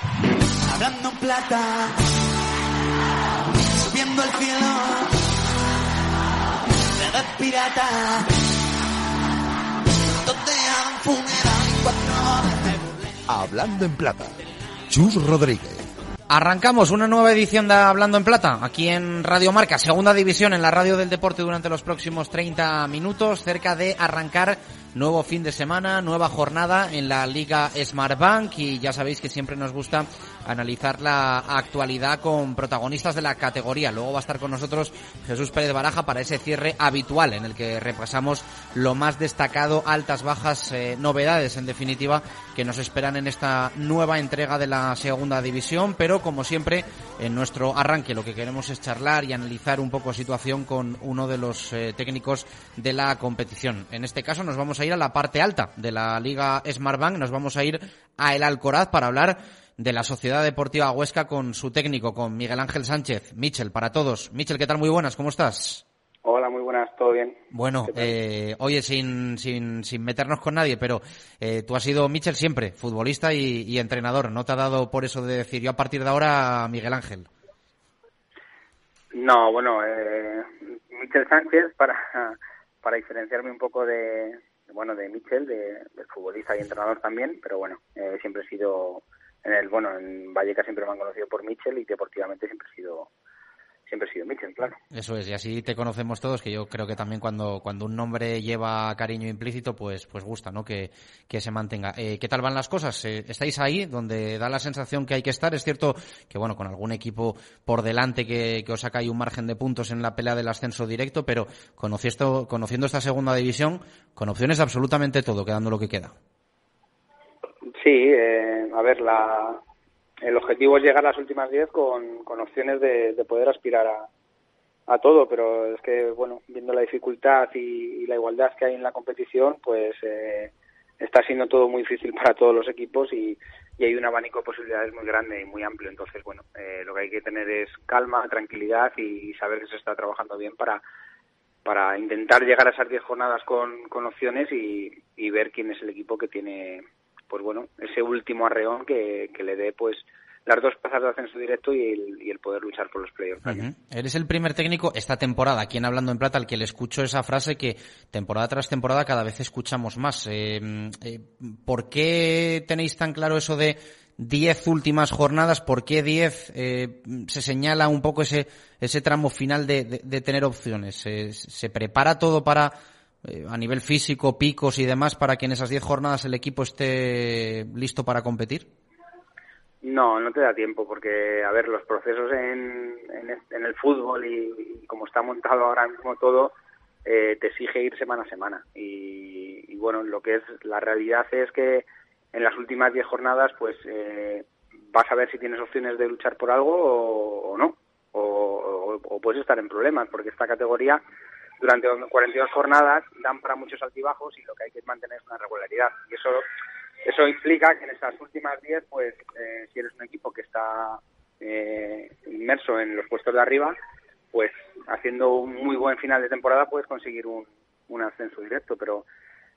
Hablando plata, subiendo el cielo, de pirata, Hablando en plata, Chus Rodríguez. Arrancamos una nueva edición de Hablando en Plata, aquí en Radio Marca, segunda división en la radio del deporte durante los próximos 30 minutos, cerca de arrancar nuevo fin de semana, nueva jornada en la Liga Smartbank y ya sabéis que siempre nos gusta analizar la actualidad con protagonistas de la categoría. Luego va a estar con nosotros Jesús Pérez Baraja para ese cierre habitual en el que repasamos lo más destacado, altas, bajas, eh, novedades en definitiva que nos esperan en esta nueva entrega de la segunda división, pero como siempre en nuestro arranque lo que queremos es charlar y analizar un poco situación con uno de los eh, técnicos de la competición. En este caso nos vamos a ir a la parte alta de la Liga Smartbank, nos vamos a ir a El Alcoraz para hablar de la Sociedad Deportiva Huesca con su técnico, con Miguel Ángel Sánchez. Michel, para todos. Michel, ¿qué tal? Muy buenas, ¿cómo estás? Hola, muy buenas, ¿todo bien? Bueno, eh, oye, sin, sin, sin meternos con nadie, pero eh, tú has sido, Michel, siempre futbolista y, entrenador. ¿No te ha dado por eso de decir yo a partir de ahora Miguel Ángel? No, bueno, eh, Michel Sánchez, para, para diferenciarme un poco de, bueno, de Michel, de, futbolista y entrenador también, pero bueno, eh, siempre he sido en el bueno en Vallecas siempre me han conocido por Mitchell y deportivamente siempre he sido siempre he sido Mitchell, claro. Eso es, y así te conocemos todos, que yo creo que también cuando, cuando un nombre lleva cariño implícito, pues, pues gusta, ¿no? Que, que se mantenga. Eh, ¿Qué tal van las cosas? Eh, ¿Estáis ahí donde da la sensación que hay que estar? Es cierto que, bueno, con algún equipo por delante que, que os saca ahí un margen de puntos en la pelea del ascenso directo, pero conociendo, conociendo esta segunda división, con opciones de absolutamente todo, quedando lo que queda. Sí, eh, a ver, la, el objetivo es llegar a las últimas 10 con, con opciones de, de poder aspirar a, a todo, pero es que, bueno, viendo la dificultad y, la igualdad que hay en la competición, pues eh, está siendo todo muy difícil para todos los equipos y, y, hay un abanico de posibilidades muy grande y muy amplio. Entonces, bueno, eh, lo que hay que tener es calma, tranquilidad y saber que se está trabajando bien para, para intentar llegar a esas 10 jornadas con, con opciones y, y ver quién es el equipo que tiene pues bueno, ese último arreón que, le dé pues las dos plazas de ascenso directo y el, y el poder luchar por los playoffs. Eres el primer técnico esta temporada, aquí en Hablando en Plata, al que le escucho esa frase que temporada tras temporada cada vez escuchamos más. Eh, eh, ¿Por qué tenéis tan claro eso de 10 últimas jornadas? ¿Por qué 10 eh, se señala un poco ese, ese tramo final de, de, tener opciones? ¿Se prepara todo para eh, a nivel físico, picos y demás, para que en esas 10 jornadas el equipo esté listo para competir? No, no te da tiempo, porque, a ver, los procesos en, en, el fútbol y, como está montado ahora mismo todo, eh, te exige ir semana a semana. Y, bueno, lo que es la realidad es que en las últimas 10 jornadas, pues eh, vas a ver si tienes opciones de luchar por algo o, no, o, o puedes estar en problemas, porque esta categoría durante 42 jornadas dan para muchos altibajos y lo que hay que mantener es una regularidad. Y eso eso implica que en estas últimas 10, pues eh, si eres un equipo que está eh, inmerso en los puestos de arriba, pues haciendo un muy buen final de temporada puedes conseguir un, un ascenso directo. Pero,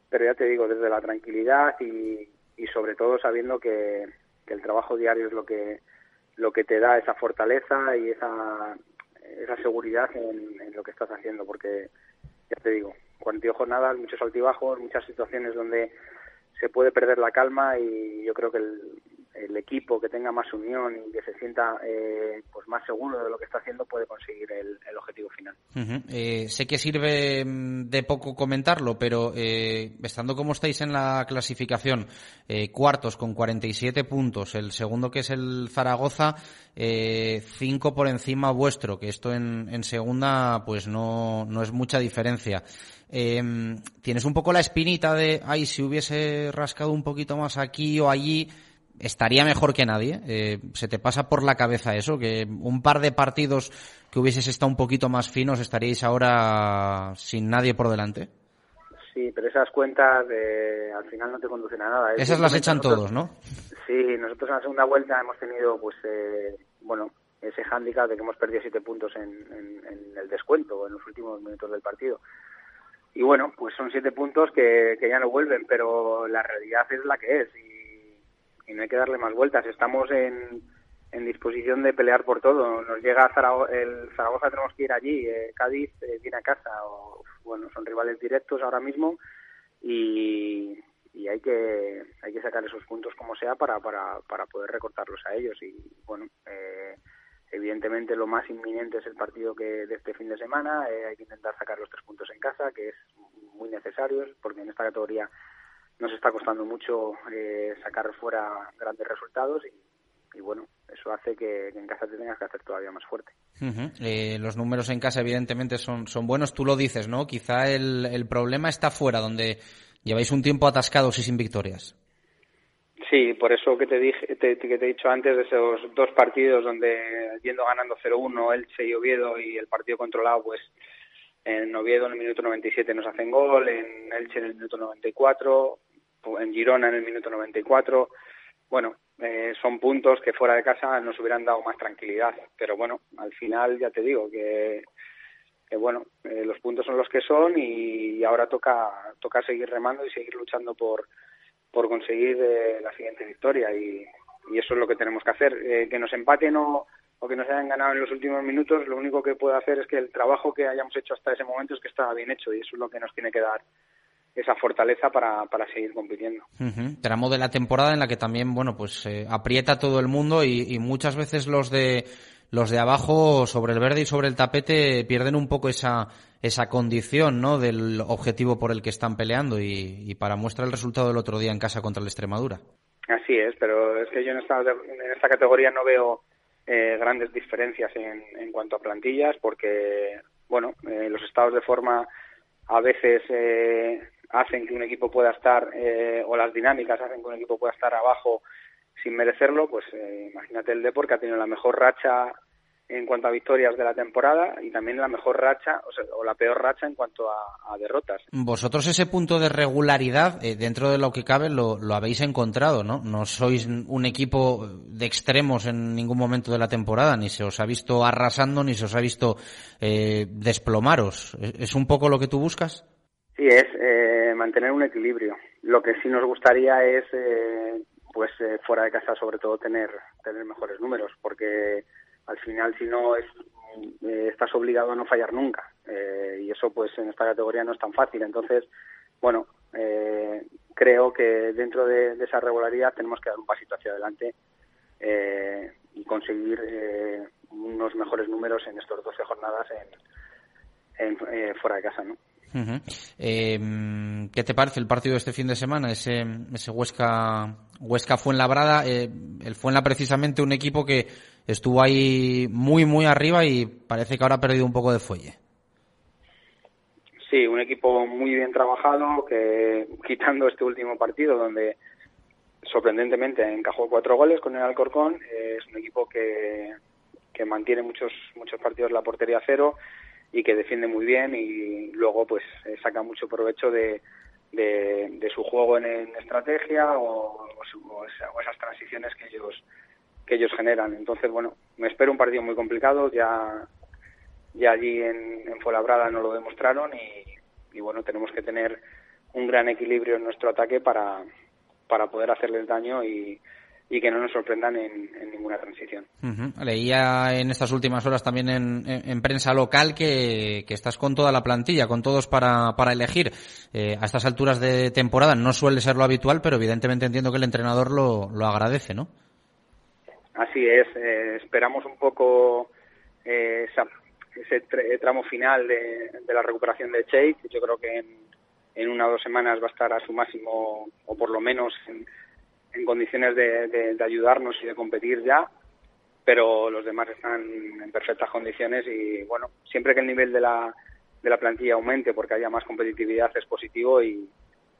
pero ya te digo, desde la tranquilidad y, y sobre todo sabiendo que, que el trabajo diario es lo que lo que te da esa fortaleza y esa esa seguridad en, lo que estás haciendo, porque ya te digo, 42 jornadas, muchos altibajos, muchas situaciones donde se puede perder la calma y yo creo que el, el equipo que tenga más unión y que se sienta eh, pues más seguro de lo que está haciendo puede conseguir el, el objetivo final. eh, sé que sirve mm, de poco comentarlo, pero eh, estando como estáis en la clasificación, eh, cuartos con 47 puntos, el segundo que es el Zaragoza, eh, cinco por encima vuestro, que esto en, en segunda pues no, no es mucha diferencia. Eh, tienes un poco la espinita de, ay, si hubiese rascado un poquito más aquí o allí, estaría mejor que nadie. Eh, ¿Se te pasa por la cabeza eso? Que un par de partidos que hubieses estado un poquito más finos estaríais ahora sin nadie por delante. Sí, pero esas cuentas eh, al final no te conducen a nada. Esas las echan todos, ¿no? Sí, nosotros en la segunda vuelta hemos tenido, pues, eh, bueno, ese hándicap de que hemos perdido siete puntos en, en, el descuento, en los últimos minutos del partido. Y bueno, pues son siete puntos que, que ya no vuelven, pero la realidad es la que es. Y y no hay que darle más vueltas. Estamos en, en disposición de pelear por todo. Nos llega Zaragoza, el Zaragoza, tenemos que ir allí, eh, Cádiz eh, viene a casa, o, bueno, son rivales directos ahora mismo y, y hay que hay que sacar esos puntos como sea para, para, para poder recortarlos a ellos y bueno eh, evidentemente lo más inminente es el partido que de este fin de semana eh, hay que intentar sacar los tres puntos en casa que es muy necesario porque en esta categoría nos está costando mucho eh, sacar fuera grandes resultados y, y bueno eso hace que, que, en casa te tengas que hacer todavía más fuerte uh -huh. eh, los números en casa evidentemente son son buenos tú lo dices no quizá el, el problema está fuera donde Lleváis un tiempo atascados y sin victorias. Sí, por eso que te dije, te, que te he dicho antes de esos dos partidos donde yendo ganando 0-1 Elche y Oviedo y el partido controlado, pues en Oviedo en el minuto 97 nos hacen gol, en Elche en el minuto 94, en Girona en el minuto 94. Bueno, eh, son puntos que fuera de casa nos hubieran dado más tranquilidad, pero bueno, al final ya te digo que que bueno, eh, los puntos son los que son y ahora toca toca seguir remando y seguir luchando por por conseguir eh, la siguiente victoria y, y, eso es lo que tenemos que hacer. Eh, que nos empaten o, o, que nos hayan ganado en los últimos minutos, lo único que puede hacer es que el trabajo que hayamos hecho hasta ese momento es que estaba bien hecho y eso es lo que nos tiene que dar esa fortaleza para, para seguir compitiendo. Uh -huh. Tramo de la temporada en la que también, bueno, pues eh, aprieta todo el mundo y, y muchas veces los de los de abajo sobre el verde y sobre el tapete pierden un poco esa esa condición ¿no? del objetivo por el que están peleando y, y, para muestra el resultado del otro día en casa contra el Extremadura. Así es, pero es que yo en esta, en esta categoría no veo eh, grandes diferencias en, en, cuanto a plantillas porque, bueno, eh, los estados de forma a veces eh, hacen que un equipo pueda estar, eh, o las dinámicas hacen que un equipo pueda estar abajo sin merecerlo, pues eh, imagínate el Depor que ha tenido la mejor racha en cuanto a victorias de la temporada y también la mejor racha o, sea, o la peor racha en cuanto a, a, derrotas. Vosotros ese punto de regularidad eh, dentro de lo que cabe lo, lo, habéis encontrado, ¿no? No sois un equipo de extremos en ningún momento de la temporada, ni se os ha visto arrasando, ni se os ha visto eh, desplomaros. ¿Es un poco lo que tú buscas? Sí, es eh, mantener un equilibrio. Lo que sí nos gustaría es, eh, pues eh, fuera de casa sobre todo tener tener mejores números, porque al final si no es eh, estás obligado a no fallar nunca. Eh, y eso pues en esta categoría no es tan fácil. Entonces bueno creo que dentro de, esa regularidad tenemos que dar un pasito hacia adelante y conseguir unos mejores números en estos 12 jornadas en, en fuera de casa no Uh -huh. eh, ¿Qué te parece el partido de este fin de semana? Ese, ese Huesca, Huesca Fuenlabrada. Eh, el Fuenla precisamente un equipo que estuvo ahí muy, muy arriba y parece que ahora ha perdido un poco de fuelle. Sí, un equipo muy bien trabajado que quitando este último partido donde sorprendentemente encajó cuatro goles con el Alcorcón, eh, es un equipo que, que mantiene muchos, muchos partidos la portería cero y que defiende muy bien y luego pues eh, saca mucho provecho de, de, su juego en, estrategia o, o, su, o, esa, o, esas transiciones que ellos que ellos generan. Entonces bueno me espero un partido muy complicado. Ya ya allí en, en Fuenlabrada no lo demostraron y, y bueno tenemos que tener un gran equilibrio en nuestro ataque para para poder hacerles daño y, y que no nos sorprendan en, en ninguna transición. Uh -huh. Leía en estas últimas horas también en, en, en prensa local que, que, estás con toda la plantilla, con todos para, para elegir. Eh, a estas alturas de temporada no suele ser lo habitual, pero evidentemente entiendo que el entrenador lo, lo agradece, ¿no? Así es. Eh, esperamos un poco eh, esa, ese tramo final de, de, la recuperación de Cheik. Yo creo que en, en una o dos semanas va a estar a su máximo, o por lo menos en, en condiciones de, de, de, ayudarnos y de competir ya, pero los demás están en perfectas condiciones y bueno, siempre que el nivel de la, de la plantilla aumente porque haya más competitividad es positivo y,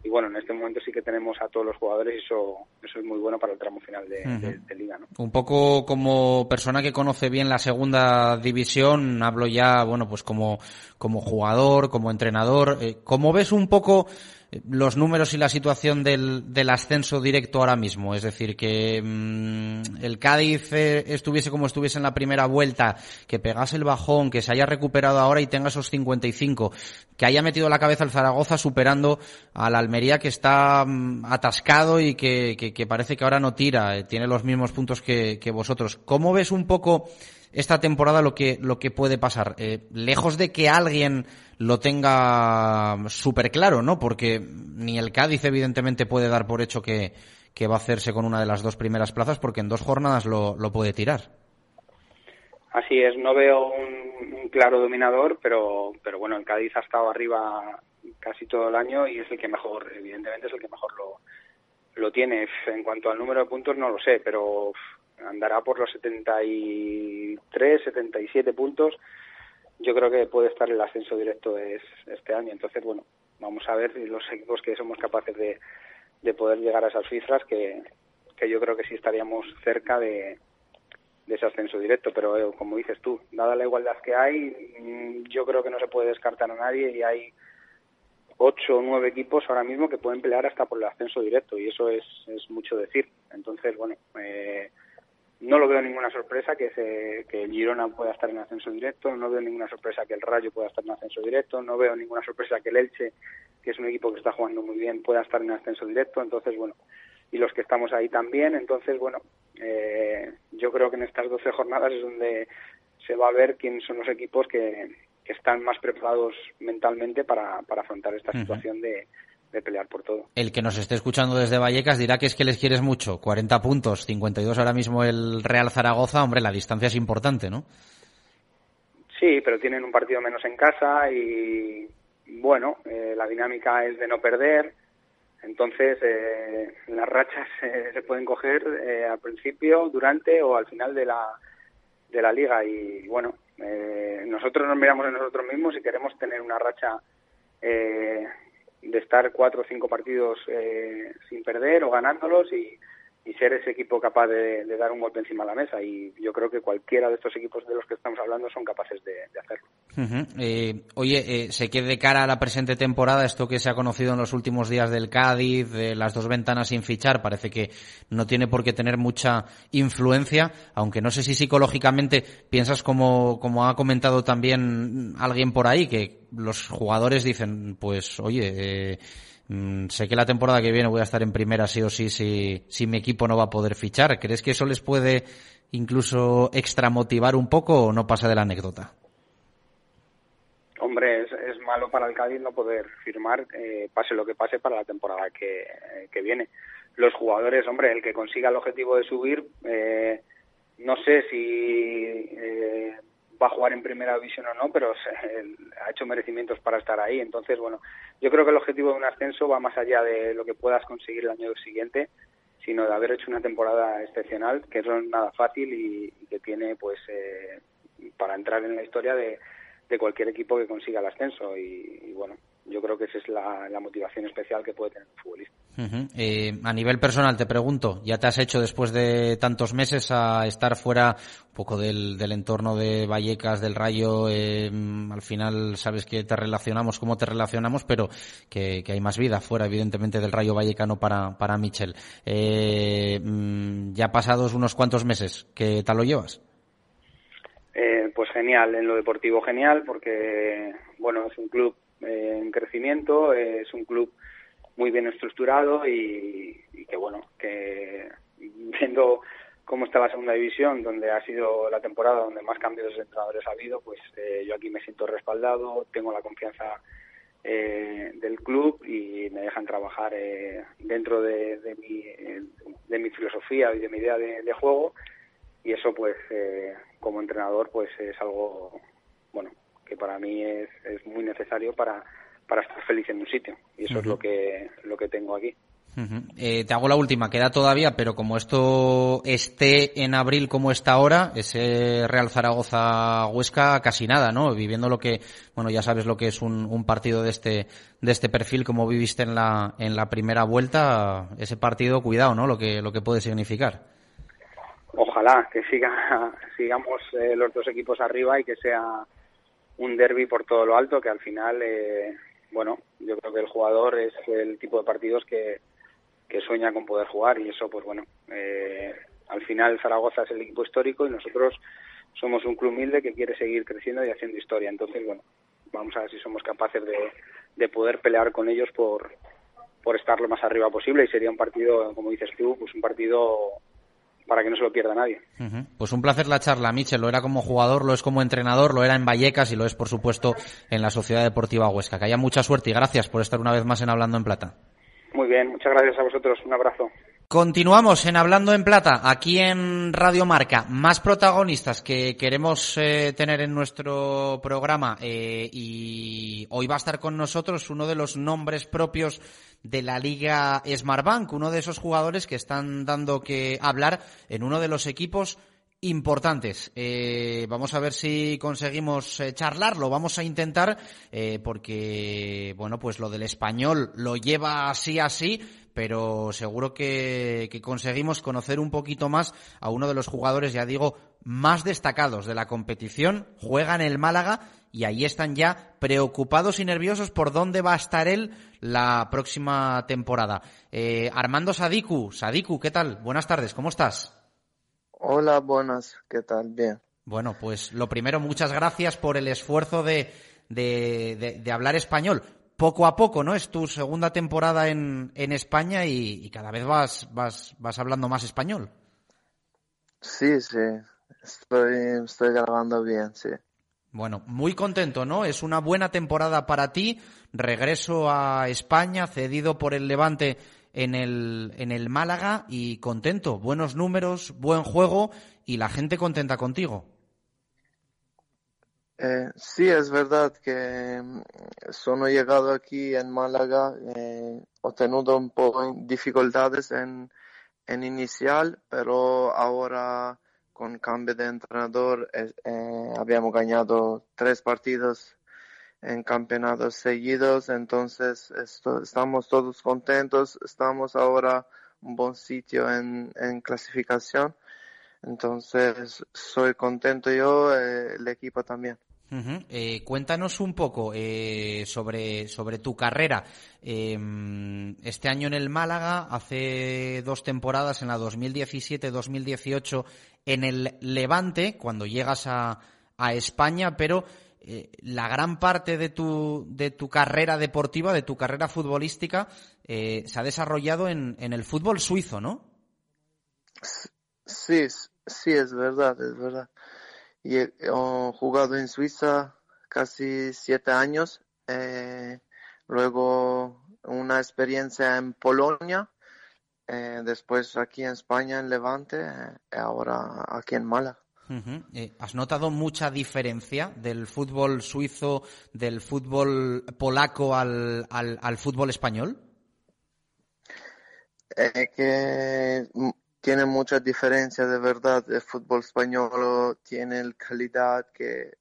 y bueno, en este momento sí que tenemos a todos los jugadores y eso, eso es muy bueno para el tramo final de, uh -huh. de, de, liga. ¿no? Un poco como persona que conoce bien la segunda división, hablo ya, bueno, pues como, como jugador, como entrenador, eh, ¿cómo ves un poco los números y la situación del, del ascenso directo ahora mismo. Es decir, que mm, el Cádiz eh, estuviese como estuviese en la primera vuelta, que pegase el bajón, que se haya recuperado ahora y tenga esos 55, que haya metido la cabeza al Zaragoza superando a la Almería que está mm, atascado y que, que, parece que ahora no tira, eh, tiene los mismos puntos que, que vosotros. ¿Cómo ves un poco esta temporada lo que, lo que puede pasar? Eh, lejos de que alguien lo tenga súper claro, ¿no? Porque ni el Cádiz evidentemente puede dar por hecho que, que, va a hacerse con una de las dos primeras plazas porque en dos jornadas lo, lo puede tirar. Así es, no veo un, claro dominador, pero, pero bueno, el Cádiz ha estado arriba casi todo el año y es el que mejor, evidentemente es el que mejor lo, lo tiene. En cuanto al número de puntos no lo sé, pero andará por los 73, 77 puntos yo creo que puede estar el ascenso directo es, este año. Entonces, bueno, vamos a ver los equipos que somos capaces de, de poder llegar a esas cifras que, que yo creo que sí estaríamos cerca de, de ese ascenso directo. Pero eh, como dices tú, dada la igualdad que hay, mm, yo creo que no se puede descartar a nadie y hay ocho o nueve equipos ahora mismo que pueden pelear hasta por el ascenso directo y eso es, es mucho decir. Entonces, bueno, eh, no lo veo ninguna sorpresa que, se, que el Girona pueda estar en ascenso directo, no veo ninguna sorpresa que el Rayo pueda estar en ascenso directo, no veo ninguna sorpresa que el Elche, que es un equipo que está jugando muy bien, pueda estar en ascenso directo. Entonces, bueno, y los que estamos ahí también. Entonces, bueno, eh, yo creo que en estas 12 jornadas es donde se va a ver quiénes son los equipos que, que están más preparados mentalmente para, para afrontar esta situación de, de pelear por todo. El que nos esté escuchando desde Vallecas dirá que es que les quieres mucho. 40 puntos, 52 ahora mismo el Real Zaragoza. Hombre, la distancia es importante, ¿no? Sí, pero tienen un partido menos en casa y, bueno, eh, la dinámica es de no perder. Entonces, eh, las rachas se pueden coger eh, al principio, durante o al final de la, de la liga. Y bueno, nosotros nos miramos en nosotros mismos y queremos tener una racha de estar cuatro o cinco partidos eh, sin perder o ganándolos y, y ser ese equipo capaz de, dar un golpe encima de la mesa. Y yo creo que cualquiera de estos equipos de los que estamos hablando son capaces de, hacerlo. Eh, oye, eh, se quede de cara a la presente temporada, esto que se ha conocido en los últimos días del Cádiz, de las dos ventanas sin fichar, parece que no tiene por qué tener mucha influencia, aunque no sé si psicológicamente piensas como, como ha comentado también alguien por ahí, que los jugadores dicen, pues, oye, eh, Mm, sé que la temporada que viene voy a estar en primera sí o sí si, si mi equipo no va a poder fichar. ¿Crees que eso les puede incluso extramotivar un poco o no pasa de la anécdota? Hombre, es, malo para el Cádiz no poder firmar, eh, pase lo que pase, para la temporada que, que, viene. Los jugadores, hombre, el que consiga el objetivo de subir, eh, no sé si eh, va a jugar en primera división o no, pero ha hecho merecimientos para estar ahí. Entonces, bueno, yo creo que el objetivo de un ascenso va más allá de lo que puedas conseguir el año siguiente, sino de haber hecho una temporada excepcional, que no es nada fácil y, que tiene, pues, eh, para entrar en la historia de, de cualquier equipo que consiga el ascenso. y bueno, yo creo que esa es la, motivación especial que puede tener un futbolista. Eh, a nivel personal, te pregunto, ¿ya te has hecho después de tantos meses a estar fuera un poco del, del entorno de Vallecas, del Rayo? Eh, al final sabes que te relacionamos, cómo te relacionamos, pero que, hay más vida fuera, evidentemente, del Rayo Vallecano para, para Michel. Eh, mm, ya pasados unos cuantos meses, ¿qué tal lo llevas? pues genial, en lo deportivo genial, porque bueno, es un club eh, en crecimiento, es un club muy bien estructurado y, que bueno, que viendo cómo está la segunda división, donde ha sido la temporada donde más cambios de entrenadores ha habido, pues eh, yo aquí me siento respaldado, tengo la confianza eh, del club y me dejan trabajar dentro de, mi, de mi filosofía y de mi idea de, juego. Y eso pues como entrenador pues es algo bueno que para mí es, es muy necesario para, para estar feliz en un sitio. Y eso es lo que, lo que tengo aquí. Eh, te hago la última, queda todavía, pero como esto esté en abril como está ahora, ese Real Zaragoza Huesca casi nada, ¿no? Viviendo lo que, bueno, ya sabes lo que es un, un, partido de este, de este perfil, como viviste en la, en la primera vuelta, ese partido, cuidado, ¿no? Lo que, lo que puede significar. Ojalá que siga, sigamos eh, los dos equipos arriba y que sea un derby por todo lo alto que al final eh, bueno, yo creo que el jugador es el tipo de partidos que, que sueña con poder jugar y eso, pues bueno, eh, al final Zaragoza es el equipo histórico y nosotros somos un club humilde que quiere seguir creciendo y haciendo historia. Entonces, bueno, vamos a ver si somos capaces de, de poder pelear con ellos por, por estar lo más arriba posible y sería un partido, como dices tú, pues un partido para que no se lo pierda nadie. Pues un placer la charla, Michel. Lo era como jugador, lo es como entrenador, lo era en Vallecas y lo es, por supuesto, en la Sociedad Deportiva Huesca. Que haya mucha suerte y gracias por estar una vez más en Hablando en Plata. Muy bien, muchas gracias a vosotros. Un abrazo. Continuamos en Hablando en Plata, aquí en Radio Marca. Más protagonistas que queremos eh, tener en nuestro programa eh, y hoy va a estar con nosotros uno de los nombres propios de la Liga Smartbank, uno de esos jugadores que están dando que hablar en uno de los equipos importantes. Eh, vamos a ver si conseguimos eh, charlarlo. Vamos a intentar, eh, porque, bueno, pues lo del español lo lleva así así, pero seguro que, que, conseguimos conocer un poquito más a uno de los jugadores, ya digo, más destacados de la competición. Juega en el Málaga y ahí están ya preocupados y nerviosos por dónde va a estar él la próxima temporada. Eh, Armando Sadiku, Sadiku, ¿qué tal? Buenas tardes, ¿cómo estás? Hola, buenas, ¿qué tal? Bien. Bueno, pues lo primero, muchas gracias por el esfuerzo de, de, de, de hablar español poco a poco, ¿no? Es tu segunda temporada en, en España y, y, cada vez vas, vas, vas hablando más español. Sí, sí, estoy, estoy grabando bien, sí. Bueno, muy contento, ¿no? Es una buena temporada para ti. Regreso a España, cedido por el Levante en el, en el Málaga y contento. Buenos números, buen juego y la gente contenta contigo. Eh, sí, es verdad que sono llegado aquí en Málaga, eh, ho tenuto un po' dificultades en, en inicial, pero ahora con cambio de entrenador eh, habíamos ganado tres partidos en campeonatos seguidos, entonces esto, estamos todos contentos, estamos ahora un buen sitio en, en clasificación, entonces soy contento yo, eh, el equipo también. Eh, cuéntanos un poco eh, sobre, sobre tu carrera. Eh, este año en el Málaga, hace dos temporadas, en la 2017-2018, en el Levante, cuando llegas a, a España, pero eh, la gran parte de tu, de tu carrera deportiva, de tu carrera futbolística, eh, se ha desarrollado en, en el fútbol suizo, ¿no? Sí, sí, es verdad, es verdad y he, jugado en Suiza casi siete años. Eh, luego una experiencia en Polonia, eh, después aquí en España, en Levante, eh, ahora aquí en Málaga. Uh -huh. eh, ¿Has notado mucha diferencia del fútbol suizo, del fútbol polaco al, al, al fútbol español? Que tiene mucha diferencia de verdad. El fútbol español tiene calidad que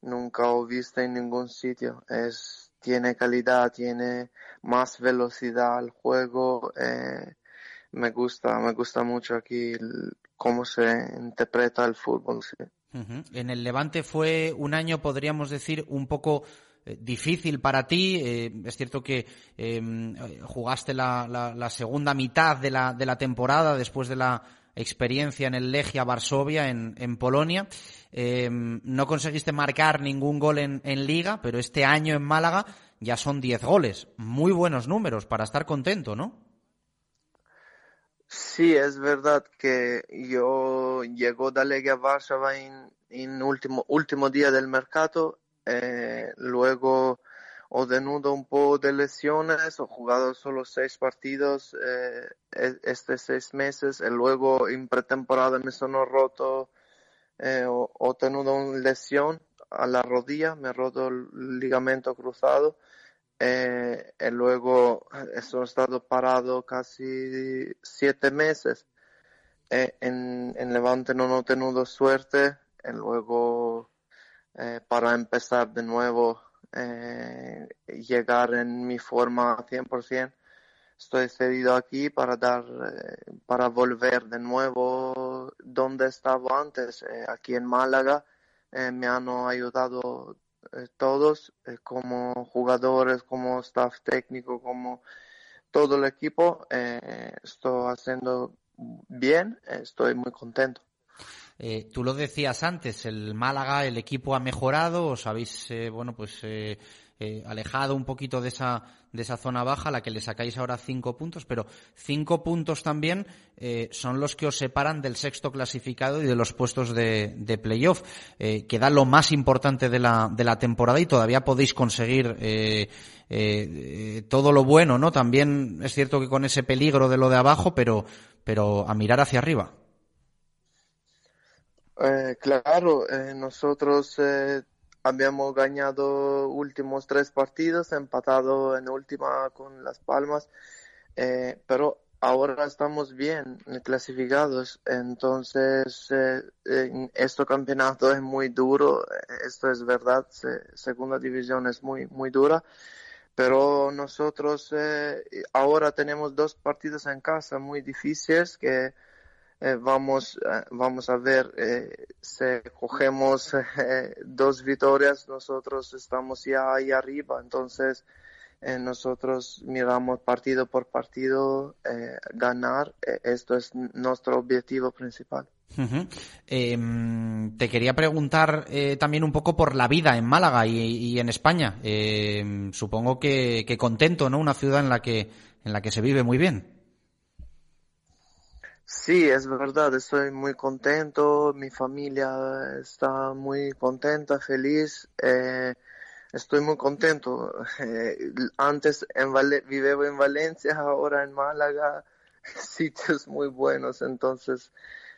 nunca he visto en ningún sitio. Es, tiene calidad, tiene más velocidad al juego. Eh, me gusta, me gusta mucho aquí cómo se interpreta el fútbol. Sí. En el Levante fue un año, podríamos decir, un poco difícil para ti. Eh, es cierto que eh, jugaste la, segunda mitad de la, de la temporada después de la experiencia en el Legia Varsovia en, en Polonia. Eh, no conseguiste marcar ningún gol en, en, Liga, pero este año en Málaga ya son 10 goles. Muy buenos números para estar contento, ¿no? Sí, es verdad que yo llegó de Legia Varsovia en, en último, último día del mercado eh, luego ho tenuto un po' de lesiones, he jugado solo seis partidos eh, estos seis meses y luego en pretemporada me sono roto, eh, ho, ho tenuto una lesión a la rodilla, me roto el ligamento cruzado eh, y luego he estado parado casi siete meses. Eh, en, en Levante no he tenido suerte y luego eh, para empezar de nuevo, eh, llegar en mi forma 100%. Estoy cedido aquí para dar, eh, para volver de nuevo donde estaba antes, eh, aquí en Málaga. me han ayudado todos, como jugadores, como staff técnico, como todo el equipo, estoy haciendo bien, estoy muy contento. Eh, tú lo decías antes, el Málaga, el equipo ha mejorado, os habéis, eh, bueno, pues eh, eh, alejado un poquito de esa, de esa zona baja, la que le sacáis ahora cinco puntos, pero cinco puntos también eh, son los que os separan del sexto clasificado y de los puestos de, de playoff, eh, que da lo más importante de la, de la temporada y todavía podéis conseguir todo lo bueno, ¿no? También es cierto que con ese peligro de lo de abajo, pero, pero a mirar hacia arriba. Eh, claro, eh, nosotros eh, habíamos ganado últimos tres partidos, empatado en última con Las Palmas, pero ahora estamos bien clasificados, entonces en este campeonato es muy duro, esto es verdad, se- segunda división es muy muy dura, pero nosotros ahora tenemos dos partidos en casa muy difíciles que eh, vamos, eh, vamos a ver eh, si cogemos eh, dos victorias, nosotros estamos ya ahí arriba, entonces eh, nosotros miramos partido por partido eh, ganar, eh, esto es nuestro objetivo principal. Em, te quería preguntar eh, también un poco por la vida en Málaga y, en España. Em, supongo que, que contento, ¿no? Una ciudad en la que en la que se vive muy bien. Sí, es verdad, estoy muy contento, mi familia está muy contenta, feliz, eh, estoy muy contento. Eh, antes en en Valencia, ahora en Málaga, sitios muy buenos, entonces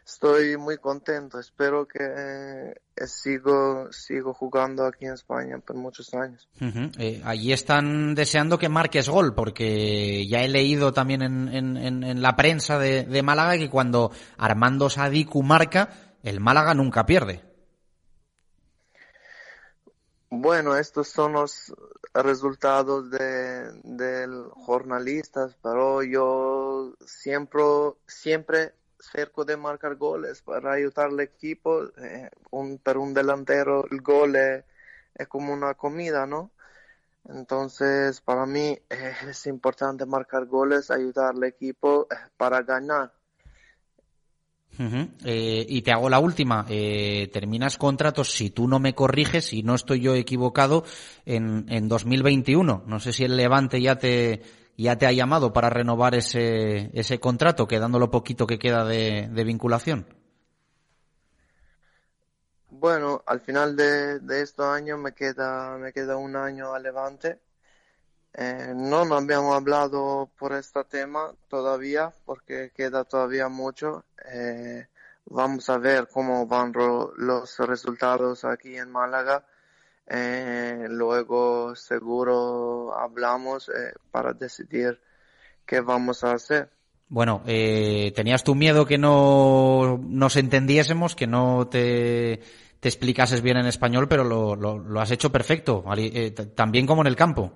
estoy muy contento. Espero que eh, sigo, sigo jugando aquí en España por muchos años. Ujú. Eh, allí están deseando que marques gol, porque ya he leído también en, en- en- en la prensa de, de Málaga que cuando Armando Sadiku marca, el Málaga nunca pierde. Bueno, estos son los resultados de, del jornalistas, pero yo siempre, siempre cerco de marcar goles para ayudar al equipo. Eh, un, para un delantero el gol es, es como una comida, ¿no? Entonces, para mí eh, es importante marcar goles, ayudar al equipo eh, para ganar. Y te hago la última. Eh, terminas contratos, si tú no me corriges, si no estoy yo equivocado, en, en 2021. No sé si el Levante ya te, ya te ha llamado para renovar ese, ese contrato, quedando lo poquito que queda de, vinculación. Bueno, al final de, de este año me queda, me queda un año a Levante. Eh, no, no habíamos hablado por este tema todavía porque queda todavía mucho. Eh, vamos a ver cómo van los resultados aquí en Málaga. Eh, luego seguro hablamos eh, para decidir qué vamos a hacer. Bueno, eh, tenías tu miedo que no nos entendiésemos, que no te, te explicases bien en español, pero lo, lo, lo has hecho perfecto, eh, también como en el campo.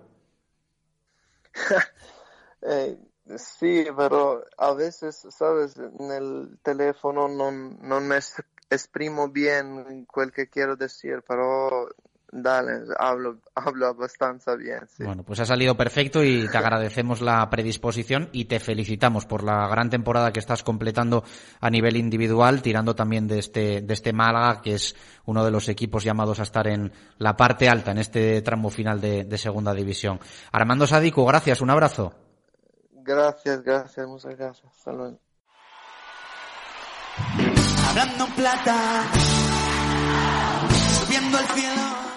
Eh, sí, pero a veces, sabes, en el teléfono no, no me exprimo bien cual que quiero decir, pero dale, hablo, hablo bastante bien, sí. Bueno, pues ha salido perfecto y te agradecemos la predisposición y te felicitamos por la gran temporada que estás completando a nivel individual, tirando también de este, de este Málaga, que es uno de los equipos llamados a estar en la parte alta, en este tramo final de, de segunda división. Armando Sadiku, gracias, un abrazo. Gracias, gracias, muchas gracias. Hasta luego. Hablando en plata, subiendo al cielo,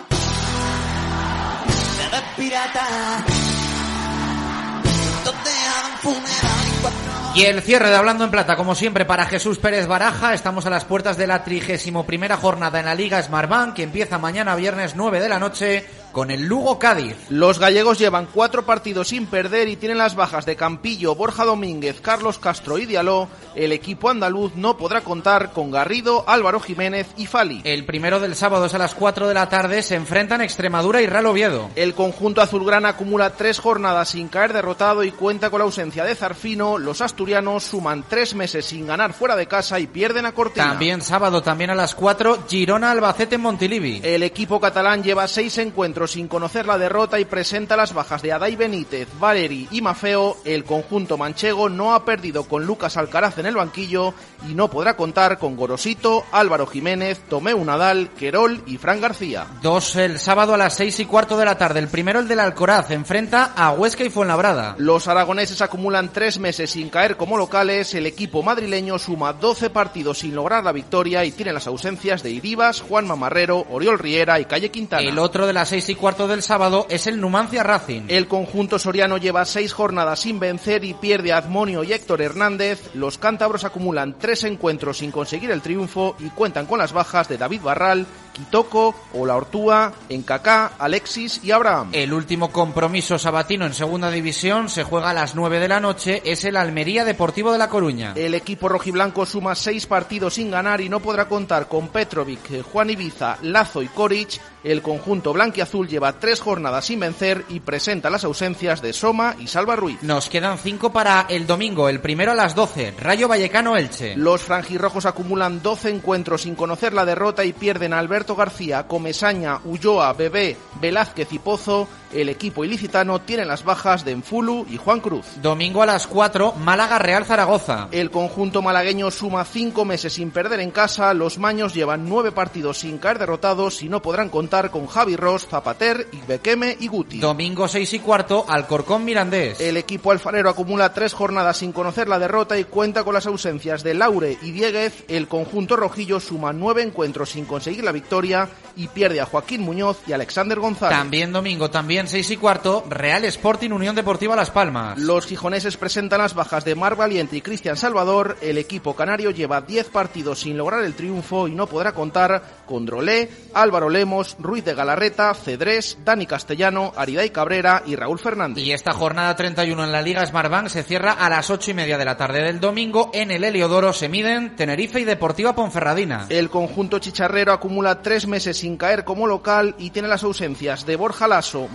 y el cierre de Hablando en Plata, como siempre, para Jesús Pérez Baraja. Estamos a las puertas de la trigésimo primera jornada en la Liga Smartbank, que empieza mañana viernes 9 de la noche con el Lugo Cádiz. Los gallegos llevan cuatro partidos sin perder y tienen las bajas de Campillo, Borja Domínguez, Carlos Castro y Dialó. El equipo andaluz no podrá contar con Garrido, Álvaro Jiménez y Fali. El primero del sábado es a las 4 de la tarde, se enfrentan Extremadura y Real Oviedo. El conjunto azulgrana acumula tres jornadas sin caer derrotado y cuenta con la ausencia de Zarfino. Los asturianos suman tres meses sin ganar fuera de casa y pierden a Cortina. También sábado, también a las 4, Girona Albacete Montilivi. El equipo catalán lleva seis encuentros sin conocer la derrota y presenta las bajas de Adai Benítez, Valeri y Mafeo. El conjunto manchego no ha perdido con Lucas Alcaraz en el banquillo y no podrá contar con Gorosito, Álvaro Jiménez, Tomeu Nadal, Querol y Fran García. Dos el sábado a las seis y cuarto de la tarde. El primero, el del Alcoraz, enfrenta a Huesca y Fuenlabrada. Los aragoneses acumulan tres meses sin caer como locales. El equipo madrileño suma 12 partidos sin lograr la victoria y tiene las ausencias de Iribas, Juan Mamarrero, Oriol Riera y Calle Quintana. El otro de las seis y cuarto del sábado es el Numancia Racing. El conjunto soriano lleva seis jornadas sin vencer y pierde a Admonio y Héctor Hernández. Los cántabros acumulan tres encuentros sin conseguir el triunfo y cuentan con las bajas de David Barral, Quitoco, Ola Ortúa, Encacá, Alexis y Abraham. El último compromiso sabatino en segunda división se juega a las 9 de la noche, es el Almería Deportivo de La Coruña. El equipo rojiblanco suma seis partidos sin ganar y no podrá contar con Petrovic, Juan Ibiza, Lazo y Koric. El conjunto blanquiazul lleva tres jornadas sin vencer y presenta las ausencias de Soma y Salva Ruiz. Nos quedan cinco para el domingo, el primero a las 12, Rayo Vallecano Elche. Los franjirrojos acumulan 12 encuentros sin conocer la derrota y pierden a García, Comesaña, Ulloa, Bebé, Velázquez y Pozo. El equipo ilicitano tiene las bajas de Enfulu y Juan Cruz. Domingo a las 4, Málaga Real Zaragoza. El conjunto malagueño suma cinco meses sin perder en casa. Los maños llevan nueve partidos sin caer derrotados y no podrán contar con Javi Ross, Zapater, Ibequeme y Guti. Domingo 6 y cuarto, Alcorcón Mirandés. El equipo alfarero acumula tres jornadas sin conocer la derrota y cuenta con las ausencias de Laure y Dieguez. El conjunto rojillo suma nueve encuentros sin conseguir la victoria y pierde a Joaquín Muñoz y Alexander González. También domingo, también 6 y cuarto, Real Sporting Unión Deportiva Las Palmas. Los gijoneses presentan las bajas de Mar Valiente y Cristian Salvador. El equipo canario lleva 10 partidos sin lograr el triunfo y no podrá contar con Drolé, Álvaro Lemos, Ruiz de Galarreta, Cedrés, Dani Castellano, Ariday Cabrera y Raúl Fernández. Y esta jornada 31 en la Liga Smartbank se cierra a las 8 y media de la tarde del domingo. En el Heliodoro se miden Tenerife y Deportiva Ponferradina. El conjunto chicharrero acumula tres meses sin caer como local y tiene las ausencias de Borja Lasso,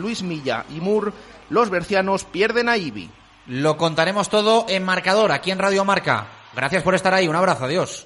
Luis Milla y Mur. Los bercianos pierden a Ibi. Lo contaremos todo en marcador aquí en Radio Marca. Gracias por estar ahí. Un abrazo. Adiós.